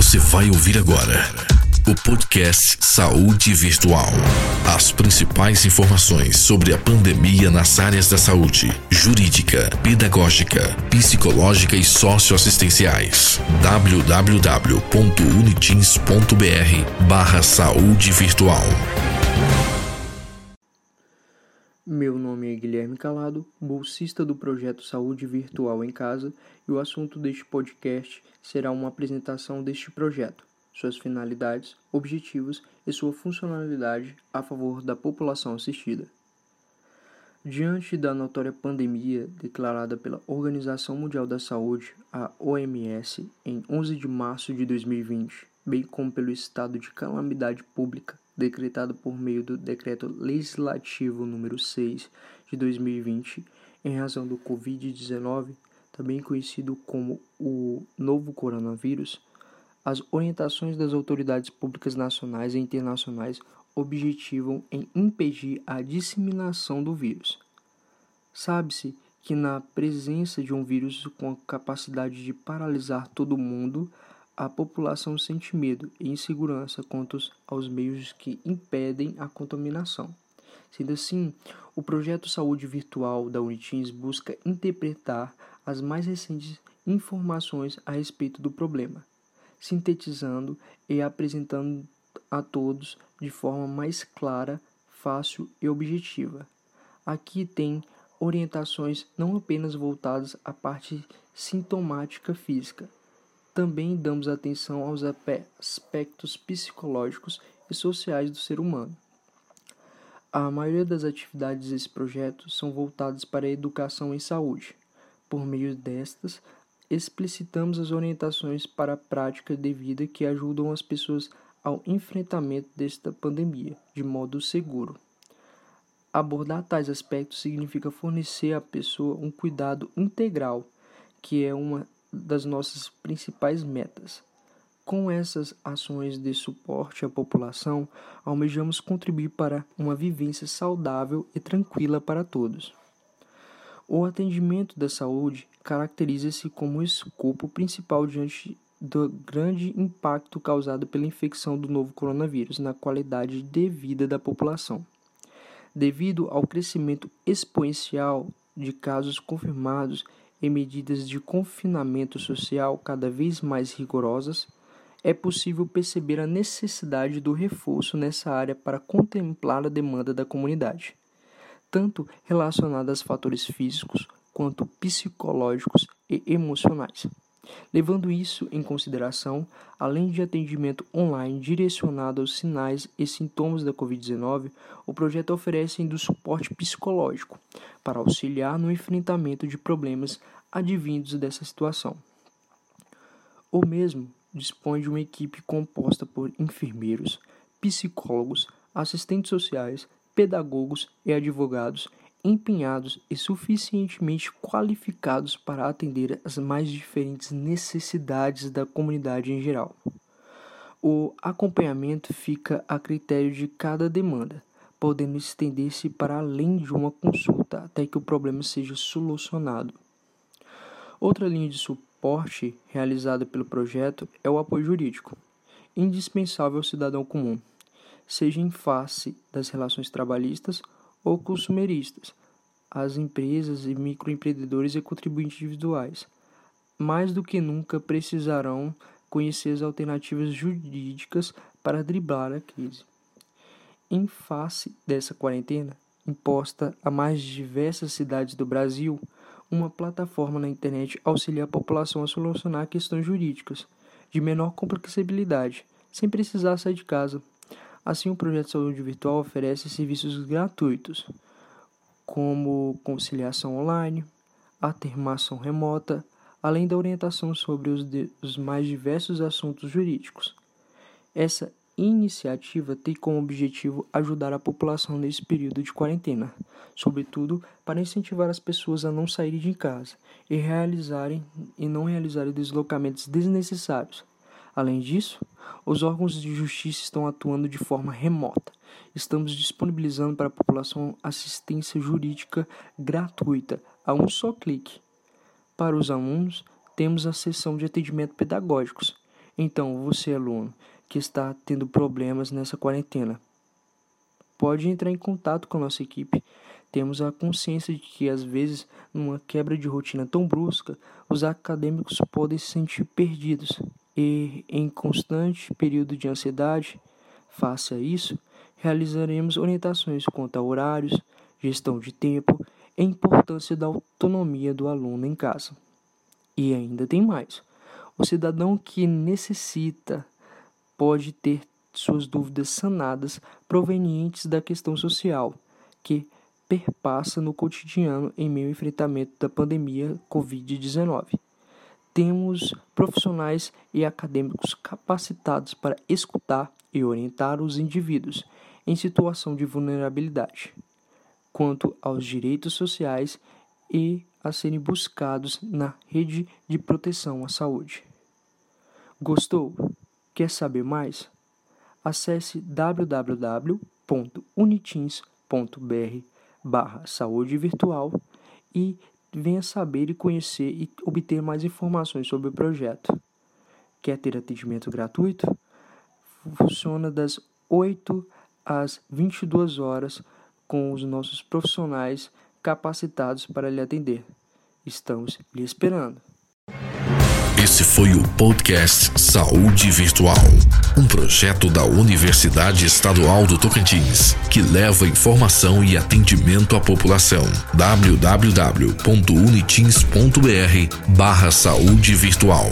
Você vai ouvir agora o podcast Saúde Virtual. As principais informações sobre a pandemia nas áreas da saúde, jurídica, pedagógica, psicológica e socioassistenciais. www.unitins.br barra Saúde Virtual. Meu nome é Guilherme Calado, bolsista do projeto Saúde Virtual em Casa, e o assunto deste podcast será uma apresentação deste projeto, suas finalidades, objetivos e sua funcionalidade a favor da população assistida. Diante da notória pandemia declarada pela Organização Mundial da Saúde, a OMS, em 11 de março de 2020, bem como pelo estado de calamidade pública decretado por meio do Decreto Legislativo número 6 de 2020, em razão do COVID-19, também conhecido como o novo coronavírus, as orientações das autoridades públicas nacionais e internacionais objetivam em impedir a disseminação do vírus. Sabe-se que na presença de um vírus com a capacidade de paralisar todo mundo, a população sente medo e insegurança quanto aos meios que impedem a contaminação. Sendo assim, o projeto Saúde Virtual da Unitins busca interpretar as mais recentes informações a respeito do problema, sintetizando e apresentando a todos de forma mais clara, fácil e objetiva. Aqui tem orientações não apenas voltadas à parte sintomática física, também damos atenção aos aspectos psicológicos e sociais do ser humano. A maioria das atividades desse projeto são voltadas para a educação em saúde. Por meio destas, explicitamos as orientações para a prática de vida que ajudam as pessoas ao enfrentamento desta pandemia de modo seguro. Abordar tais aspectos significa fornecer à pessoa um cuidado integral, que é uma das nossas principais metas. Com essas ações de suporte à população, almejamos contribuir para uma vivência saudável e tranquila para todos. O atendimento da saúde caracteriza-se como escopo principal diante do grande impacto causado pela infecção do novo coronavírus na qualidade de vida da população. Devido ao crescimento exponencial de casos confirmados e medidas de confinamento social cada vez mais rigorosas, é possível perceber a necessidade do reforço nessa área para contemplar a demanda da comunidade, tanto relacionada aos fatores físicos quanto psicológicos e emocionais. Levando isso em consideração, além de atendimento online direcionado aos sinais e sintomas da Covid-19, o projeto oferece ainda suporte psicológico para auxiliar no enfrentamento de problemas advindos dessa situação. O mesmo dispõe de uma equipe composta por enfermeiros, psicólogos, assistentes sociais, pedagogos e advogados empenhados e suficientemente qualificados para atender as mais diferentes necessidades da comunidade em geral. O acompanhamento fica a critério de cada demanda, podendo estender-se para além de uma consulta até que o problema seja solucionado. Outra linha de suporte realizada pelo projeto é o apoio jurídico, indispensável ao cidadão comum, seja em face das relações trabalhistas ou consumeristas, as empresas e microempreendedores e contribuintes individuais. Mais do que nunca precisarão conhecer as alternativas jurídicas para driblar a crise. Em face dessa quarentena, imposta a mais diversas cidades do Brasil, uma plataforma na internet auxilia a população a solucionar questões jurídicas de menor complexibilidade, sem precisar sair de casa. Assim, o projeto de saúde virtual oferece serviços gratuitos, como conciliação online, atermação remota, além da orientação sobre os, de, os mais diversos assuntos jurídicos. Essa iniciativa tem como objetivo ajudar a população nesse período de quarentena, sobretudo para incentivar as pessoas a não saírem de casa e realizarem e não realizarem deslocamentos desnecessários, Além disso, os órgãos de justiça estão atuando de forma remota. Estamos disponibilizando para a população assistência jurídica gratuita a um só clique. Para os alunos, temos a sessão de atendimento pedagógicos, Então, você, aluno, que está tendo problemas nessa quarentena, pode entrar em contato com a nossa equipe. Temos a consciência de que, às vezes, numa quebra de rotina tão brusca, os acadêmicos podem se sentir perdidos e, em constante período de ansiedade, face a isso, realizaremos orientações quanto a horários, gestão de tempo e importância da autonomia do aluno em casa. E ainda tem mais. O cidadão que necessita pode ter suas dúvidas sanadas provenientes da questão social que perpassa no cotidiano em meio ao enfrentamento da pandemia Covid-19. Temos profissionais e acadêmicos capacitados para escutar e orientar os indivíduos em situação de vulnerabilidade quanto aos direitos sociais e a serem buscados na rede de proteção à saúde. Gostou? Quer saber mais? Acesse www.unitins.br barra saúde virtual e venha saber e conhecer e obter mais informações sobre o projeto. Quer ter atendimento gratuito? Funciona das 8 às 22 horas com os nossos profissionais capacitados para lhe atender. Estamos lhe esperando. Esse foi o podcast Saúde Virtual, um projeto da Universidade Estadual do Tocantins, que leva informação e atendimento à população. www.unitins.br/barra Saúde Virtual.